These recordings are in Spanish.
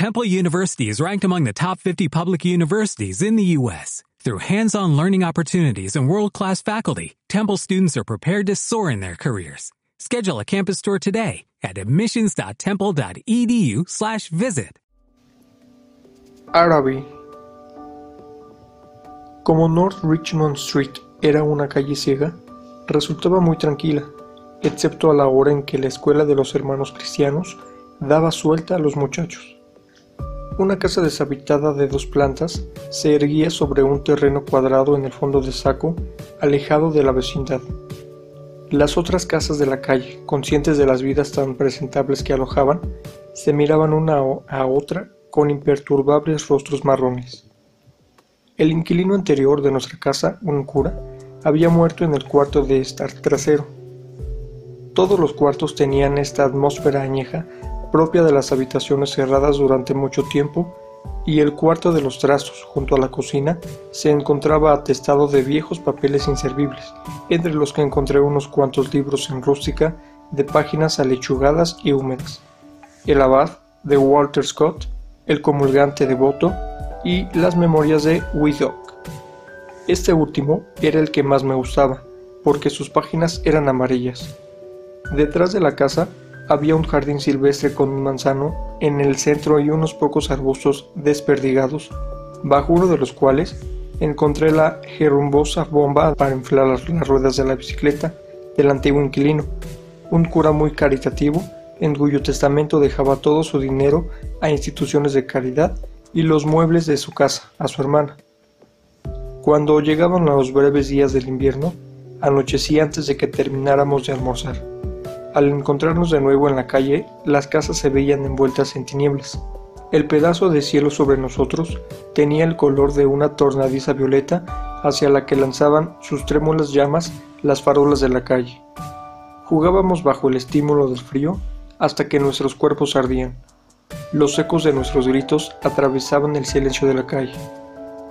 Temple University is ranked among the top 50 public universities in the U.S. Through hands-on learning opportunities and world-class faculty, Temple students are prepared to soar in their careers. Schedule a campus tour today at admissions.temple.edu slash visit. Araby. Como North Richmond Street era una calle ciega, resultaba muy tranquila, excepto a la hora en que la escuela de los hermanos cristianos daba suelta a los muchachos. Una casa deshabitada de dos plantas se erguía sobre un terreno cuadrado en el fondo de Saco, alejado de la vecindad. Las otras casas de la calle, conscientes de las vidas tan presentables que alojaban, se miraban una a otra con imperturbables rostros marrones. El inquilino anterior de nuestra casa, un cura, había muerto en el cuarto de estar trasero. Todos los cuartos tenían esta atmósfera añeja propia de las habitaciones cerradas durante mucho tiempo, y el cuarto de los trazos, junto a la cocina, se encontraba atestado de viejos papeles inservibles, entre los que encontré unos cuantos libros en rústica de páginas alechugadas y húmedas. El abad, de Walter Scott, El comulgante devoto y las memorias de Widdock. Este último era el que más me gustaba, porque sus páginas eran amarillas. Detrás de la casa había un jardín silvestre con un manzano en el centro y unos pocos arbustos desperdigados, bajo uno de los cuales encontré la gerumbosa bomba para inflar las ruedas de la bicicleta del antiguo inquilino, un cura muy caritativo en cuyo testamento dejaba todo su dinero a instituciones de caridad y los muebles de su casa a su hermana. Cuando llegaban los breves días del invierno, anochecía antes de que termináramos de almorzar. Al encontrarnos de nuevo en la calle, las casas se veían envueltas en tinieblas. El pedazo de cielo sobre nosotros tenía el color de una tornadiza violeta hacia la que lanzaban sus trémulas llamas las farolas de la calle. Jugábamos bajo el estímulo del frío hasta que nuestros cuerpos ardían. Los ecos de nuestros gritos atravesaban el silencio de la calle.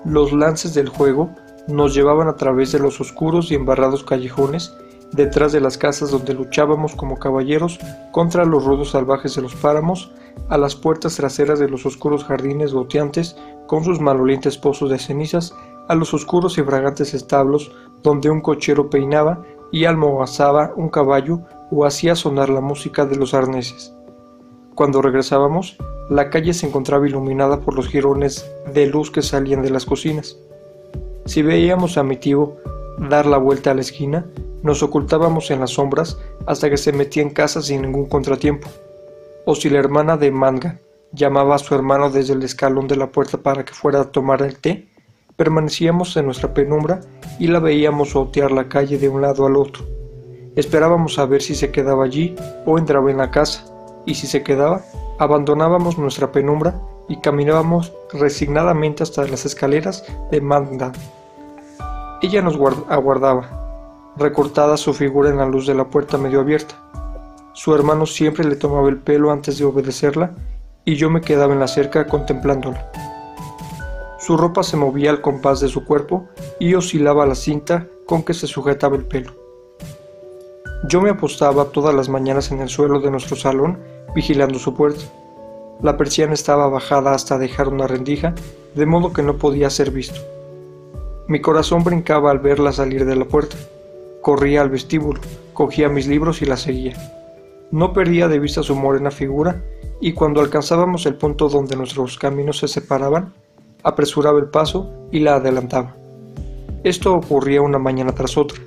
Los lances del juego nos llevaban a través de los oscuros y embarrados callejones detrás de las casas donde luchábamos como caballeros contra los rudos salvajes de los páramos, a las puertas traseras de los oscuros jardines goteantes con sus malolientes pozos de cenizas, a los oscuros y fragantes establos donde un cochero peinaba y almogazaba un caballo o hacía sonar la música de los arneses. Cuando regresábamos, la calle se encontraba iluminada por los jirones de luz que salían de las cocinas. Si veíamos a mi tío dar la vuelta a la esquina, nos ocultábamos en las sombras hasta que se metía en casa sin ningún contratiempo. O si la hermana de Manga llamaba a su hermano desde el escalón de la puerta para que fuera a tomar el té, permanecíamos en nuestra penumbra y la veíamos otear la calle de un lado al otro. Esperábamos a ver si se quedaba allí o entraba en la casa, y si se quedaba, abandonábamos nuestra penumbra y caminábamos resignadamente hasta las escaleras de Manga. Ella nos aguardaba, recortada su figura en la luz de la puerta medio abierta. Su hermano siempre le tomaba el pelo antes de obedecerla y yo me quedaba en la cerca contemplándola. Su ropa se movía al compás de su cuerpo y oscilaba la cinta con que se sujetaba el pelo. Yo me apostaba todas las mañanas en el suelo de nuestro salón vigilando su puerta. La persiana estaba bajada hasta dejar una rendija, de modo que no podía ser visto. Mi corazón brincaba al verla salir de la puerta. Corría al vestíbulo, cogía mis libros y la seguía. No perdía de vista su morena figura y cuando alcanzábamos el punto donde nuestros caminos se separaban, apresuraba el paso y la adelantaba. Esto ocurría una mañana tras otra.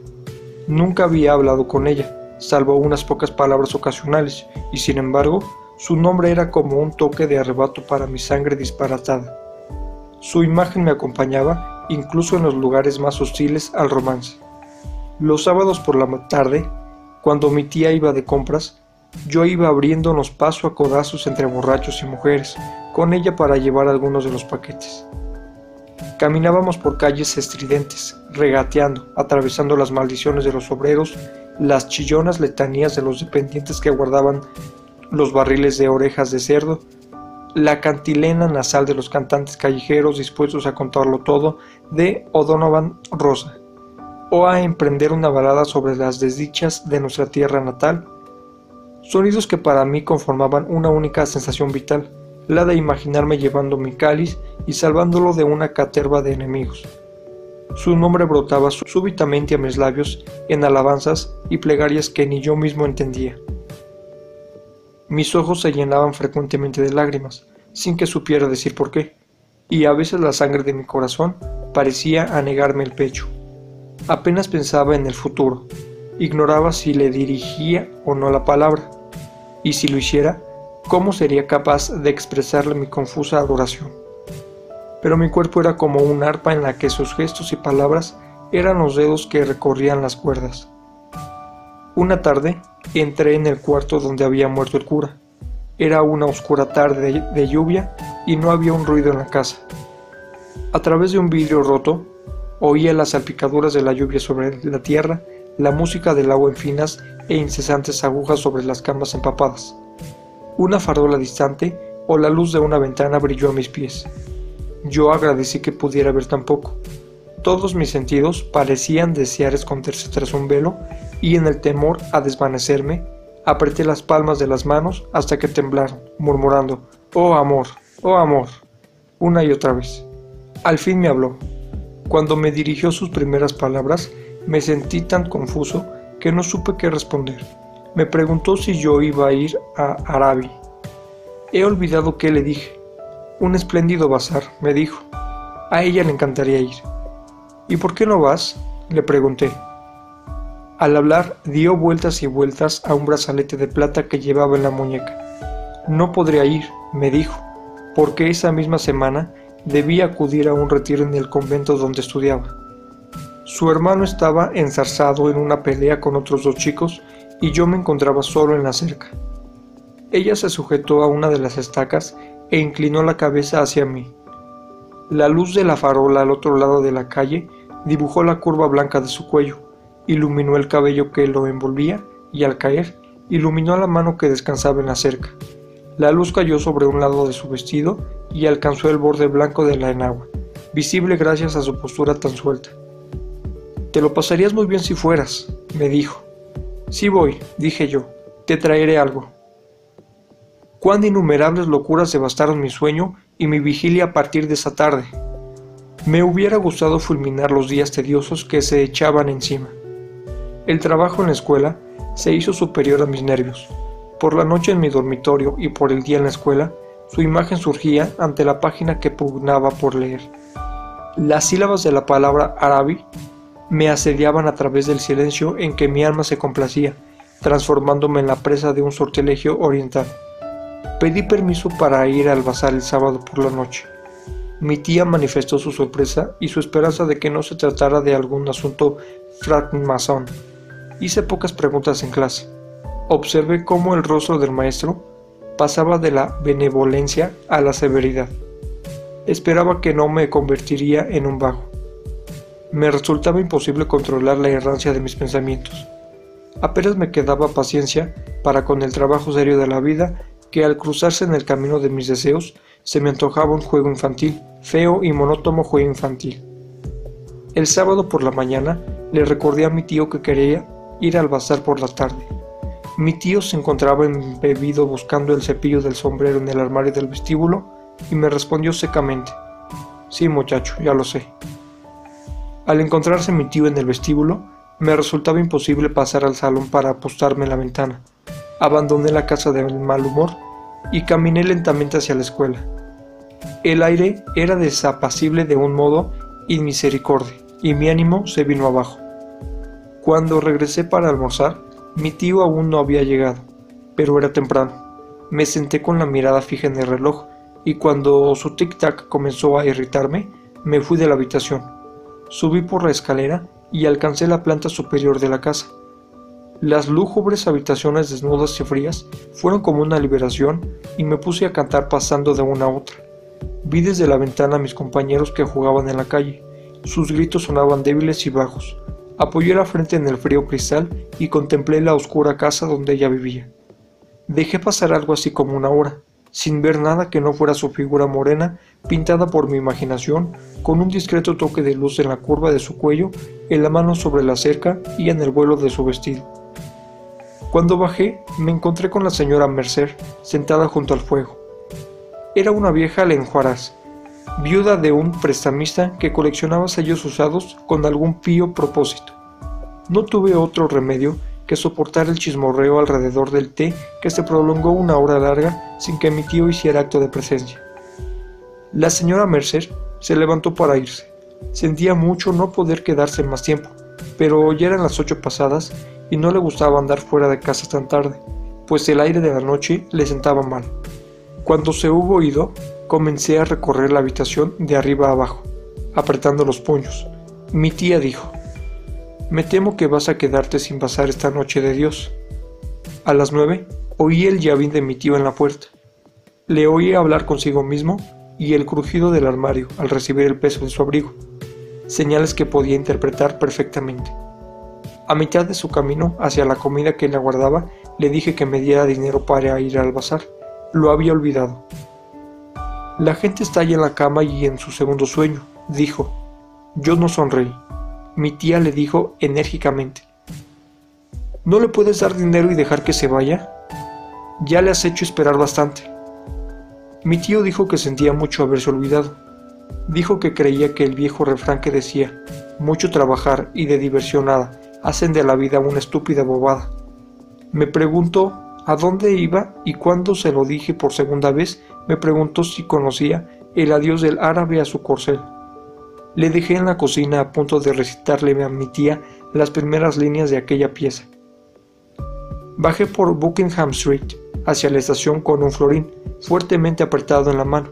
Nunca había hablado con ella, salvo unas pocas palabras ocasionales, y sin embargo, su nombre era como un toque de arrebato para mi sangre disparatada. Su imagen me acompañaba incluso en los lugares más hostiles al romance. Los sábados por la tarde, cuando mi tía iba de compras, yo iba abriéndonos paso a codazos entre borrachos y mujeres, con ella para llevar algunos de los paquetes. Caminábamos por calles estridentes, regateando, atravesando las maldiciones de los obreros, las chillonas letanías de los dependientes que guardaban los barriles de orejas de cerdo, la cantilena nasal de los cantantes callejeros dispuestos a contarlo todo de O'Donovan Rosa o a emprender una balada sobre las desdichas de nuestra tierra natal, sonidos que para mí conformaban una única sensación vital, la de imaginarme llevando mi cáliz y salvándolo de una caterva de enemigos. Su nombre brotaba súbitamente a mis labios en alabanzas y plegarias que ni yo mismo entendía. Mis ojos se llenaban frecuentemente de lágrimas, sin que supiera decir por qué, y a veces la sangre de mi corazón parecía anegarme el pecho. Apenas pensaba en el futuro, ignoraba si le dirigía o no la palabra, y si lo hiciera, cómo sería capaz de expresarle mi confusa adoración pero mi cuerpo era como un arpa en la que sus gestos y palabras eran los dedos que recorrían las cuerdas. Una tarde entré en el cuarto donde había muerto el cura. Era una oscura tarde de, lluvia y no había un ruido en la casa. A través de un vidrio roto oía las salpicaduras de la lluvia sobre la tierra, la música del agua en finas e incesantes agujas sobre las camas empapadas. Una farola distante o la luz de una ventana brilló a mis pies. Yo agradecí que pudiera ver tan poco. Todos mis sentidos parecían desear esconderse tras un velo y en el temor a desvanecerme, apreté las palmas de las manos hasta que temblaron, murmurando, Oh amor, oh amor, una y otra vez. Al fin me habló. Cuando me dirigió sus primeras palabras, me sentí tan confuso que no supe qué responder. Me preguntó si yo iba a ir a Arabi. He olvidado qué le dije. Un espléndido bazar, me dijo. A ella le encantaría ir. ¿Y por qué no vas? le pregunté. Al hablar dio vueltas y vueltas a un brazalete de plata que llevaba en la muñeca. No podría ir, me dijo, porque esa misma semana debía acudir a un retiro en el convento donde estudiaba. Su hermano estaba enzarzado en una pelea con otros dos chicos y yo me encontraba solo en la cerca. Ella se sujetó a una de las estacas e inclinó la cabeza hacia mí. La luz de la farola al otro lado de la calle dibujó la curva blanca de su cuello, iluminó el cabello que lo envolvía y al caer, iluminó la mano que descansaba en la cerca. La luz cayó sobre un lado de su vestido y alcanzó el borde blanco de la enagua, visible gracias a su postura tan suelta. Te lo pasarías muy bien si fueras, me dijo. Sí voy, dije yo, te traeré algo cuán innumerables locuras devastaron mi sueño y mi vigilia a partir de esa tarde. Me hubiera gustado fulminar los días tediosos que se echaban encima. El trabajo en la escuela se hizo superior a mis nervios. Por la noche en mi dormitorio y por el día en la escuela, su imagen surgía ante la página que pugnaba por leer. Las sílabas de la palabra árabe me asediaban a través del silencio en que mi alma se complacía, transformándome en la presa de un sortilegio oriental. Pedí permiso para ir al bazar el sábado por la noche. Mi tía manifestó su sorpresa y su esperanza de que no se tratara de algún asunto francmasón. Hice pocas preguntas en clase. Observé cómo el rostro del maestro pasaba de la benevolencia a la severidad. Esperaba que no me convertiría en un vago. Me resultaba imposible controlar la errancia de mis pensamientos. Apenas me quedaba paciencia para con el trabajo serio de la vida que al cruzarse en el camino de mis deseos se me antojaba un juego infantil, feo y monótono juego infantil. El sábado por la mañana le recordé a mi tío que quería ir al bazar por la tarde. Mi tío se encontraba embebido buscando el cepillo del sombrero en el armario del vestíbulo y me respondió secamente, Sí muchacho, ya lo sé. Al encontrarse mi tío en el vestíbulo, me resultaba imposible pasar al salón para apostarme en la ventana. Abandoné la casa del mal humor y caminé lentamente hacia la escuela. El aire era desapacible de un modo inmisericordia y mi ánimo se vino abajo. Cuando regresé para almorzar, mi tío aún no había llegado, pero era temprano. Me senté con la mirada fija en el reloj y cuando su tic-tac comenzó a irritarme, me fui de la habitación. Subí por la escalera y alcancé la planta superior de la casa. Las lúgubres habitaciones desnudas y frías fueron como una liberación y me puse a cantar pasando de una a otra. Vi desde la ventana a mis compañeros que jugaban en la calle. Sus gritos sonaban débiles y bajos. Apoyé la frente en el frío cristal y contemplé la oscura casa donde ella vivía. Dejé pasar algo así como una hora, sin ver nada que no fuera su figura morena, pintada por mi imaginación, con un discreto toque de luz en la curva de su cuello, en la mano sobre la cerca y en el vuelo de su vestido. Cuando bajé, me encontré con la señora Mercer, sentada junto al fuego. Era una vieja lenjuaraz, viuda de un prestamista que coleccionaba sellos usados con algún pío propósito. No tuve otro remedio que soportar el chismorreo alrededor del té que se prolongó una hora larga sin que mi tío hiciera acto de presencia. La señora Mercer se levantó para irse. Sentía mucho no poder quedarse más tiempo, pero ya eran las ocho pasadas y no le gustaba andar fuera de casa tan tarde, pues el aire de la noche le sentaba mal. Cuando se hubo ido, comencé a recorrer la habitación de arriba abajo, apretando los puños. Mi tía dijo, Me temo que vas a quedarte sin pasar esta noche de Dios. A las nueve, oí el llavín de mi tío en la puerta. Le oí hablar consigo mismo y el crujido del armario al recibir el peso de su abrigo, señales que podía interpretar perfectamente. A mitad de su camino hacia la comida que le aguardaba, le dije que me diera dinero para ir al bazar. Lo había olvidado. La gente está ahí en la cama y en su segundo sueño, dijo. Yo no sonreí. Mi tía le dijo enérgicamente. ¿No le puedes dar dinero y dejar que se vaya? Ya le has hecho esperar bastante. Mi tío dijo que sentía mucho haberse olvidado. Dijo que creía que el viejo refrán que decía, mucho trabajar y de diversión nada, hacen de la vida una estúpida bobada. Me preguntó a dónde iba y cuando se lo dije por segunda vez, me preguntó si conocía el adiós del árabe a su corcel. Le dejé en la cocina a punto de recitarle a mi tía las primeras líneas de aquella pieza. Bajé por Buckingham Street hacia la estación con un florín fuertemente apretado en la mano.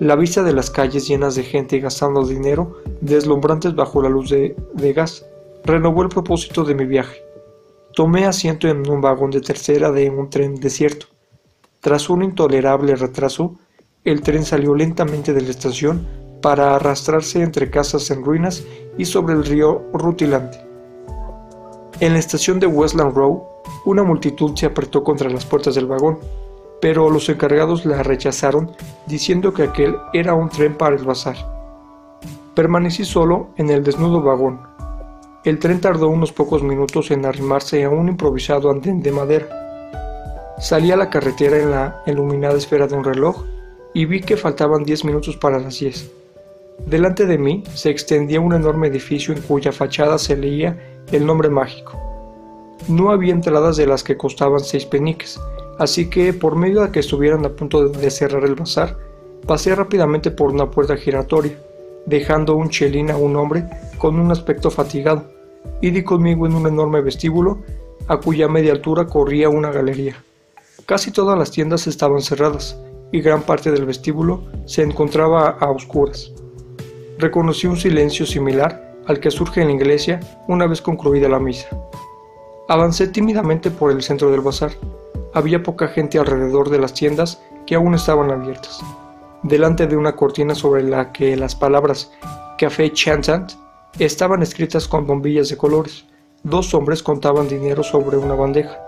La vista de las calles llenas de gente gastando dinero, deslumbrantes bajo la luz de, de gas, renovó el propósito de mi viaje. Tomé asiento en un vagón de tercera de un tren desierto. Tras un intolerable retraso, el tren salió lentamente de la estación para arrastrarse entre casas en ruinas y sobre el río rutilante. En la estación de Westland Row, una multitud se apretó contra las puertas del vagón, pero los encargados la rechazaron diciendo que aquel era un tren para el bazar. Permanecí solo en el desnudo vagón, el tren tardó unos pocos minutos en arrimarse a un improvisado andén de madera. Salí a la carretera en la iluminada esfera de un reloj y vi que faltaban diez minutos para las diez. Delante de mí se extendía un enorme edificio en cuya fachada se leía el nombre mágico. No había entradas de las que costaban seis peniques, así que por medio de que estuvieran a punto de cerrar el bazar, pasé rápidamente por una puerta giratoria, dejando un chelín a un hombre con un aspecto fatigado y di conmigo en un enorme vestíbulo a cuya media altura corría una galería. Casi todas las tiendas estaban cerradas y gran parte del vestíbulo se encontraba a oscuras. Reconocí un silencio similar al que surge en la iglesia una vez concluida la misa. Avancé tímidamente por el centro del bazar. Había poca gente alrededor de las tiendas que aún estaban abiertas. Delante de una cortina sobre la que las palabras Café Chantant Estaban escritas con bombillas de colores. Dos hombres contaban dinero sobre una bandeja.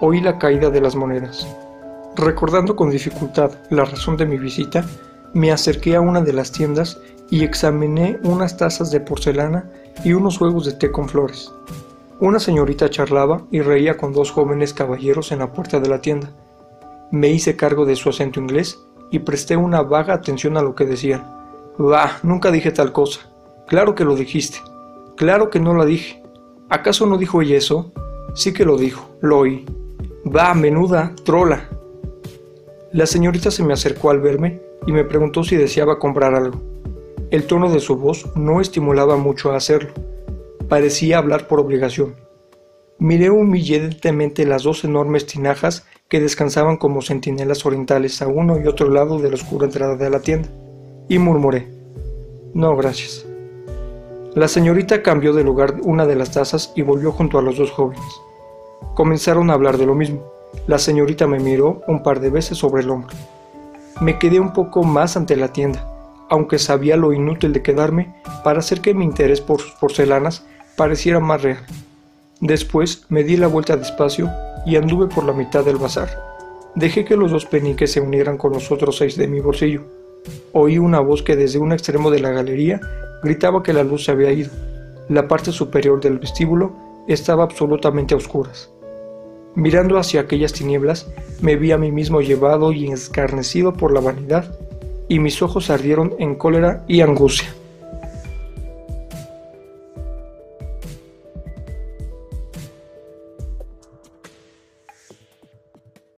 Oí la caída de las monedas. Recordando con dificultad la razón de mi visita, me acerqué a una de las tiendas y examiné unas tazas de porcelana y unos juegos de té con flores. Una señorita charlaba y reía con dos jóvenes caballeros en la puerta de la tienda. Me hice cargo de su acento inglés y presté una vaga atención a lo que decían. Bah, nunca dije tal cosa. Claro que lo dijiste. Claro que no la dije. ¿Acaso no dijo ella eso? Sí que lo dijo, lo oí. Va, menuda, trola. La señorita se me acercó al verme y me preguntó si deseaba comprar algo. El tono de su voz no estimulaba mucho a hacerlo. Parecía hablar por obligación. Miré humillantemente las dos enormes tinajas que descansaban como centinelas orientales a uno y otro lado de la oscura entrada de la tienda, y murmuré, No, gracias. La señorita cambió de lugar una de las tazas y volvió junto a los dos jóvenes. Comenzaron a hablar de lo mismo. La señorita me miró un par de veces sobre el hombro. Me quedé un poco más ante la tienda, aunque sabía lo inútil de quedarme para hacer que mi interés por sus porcelanas pareciera más real. Después me di la vuelta despacio y anduve por la mitad del bazar. Dejé que los dos peniques se unieran con los otros seis de mi bolsillo. Oí una voz que desde un extremo de la galería Gritaba que la luz se había ido. La parte superior del vestíbulo estaba absolutamente a oscuras. Mirando hacia aquellas tinieblas, me vi a mí mismo llevado y escarnecido por la vanidad, y mis ojos ardieron en cólera y angustia.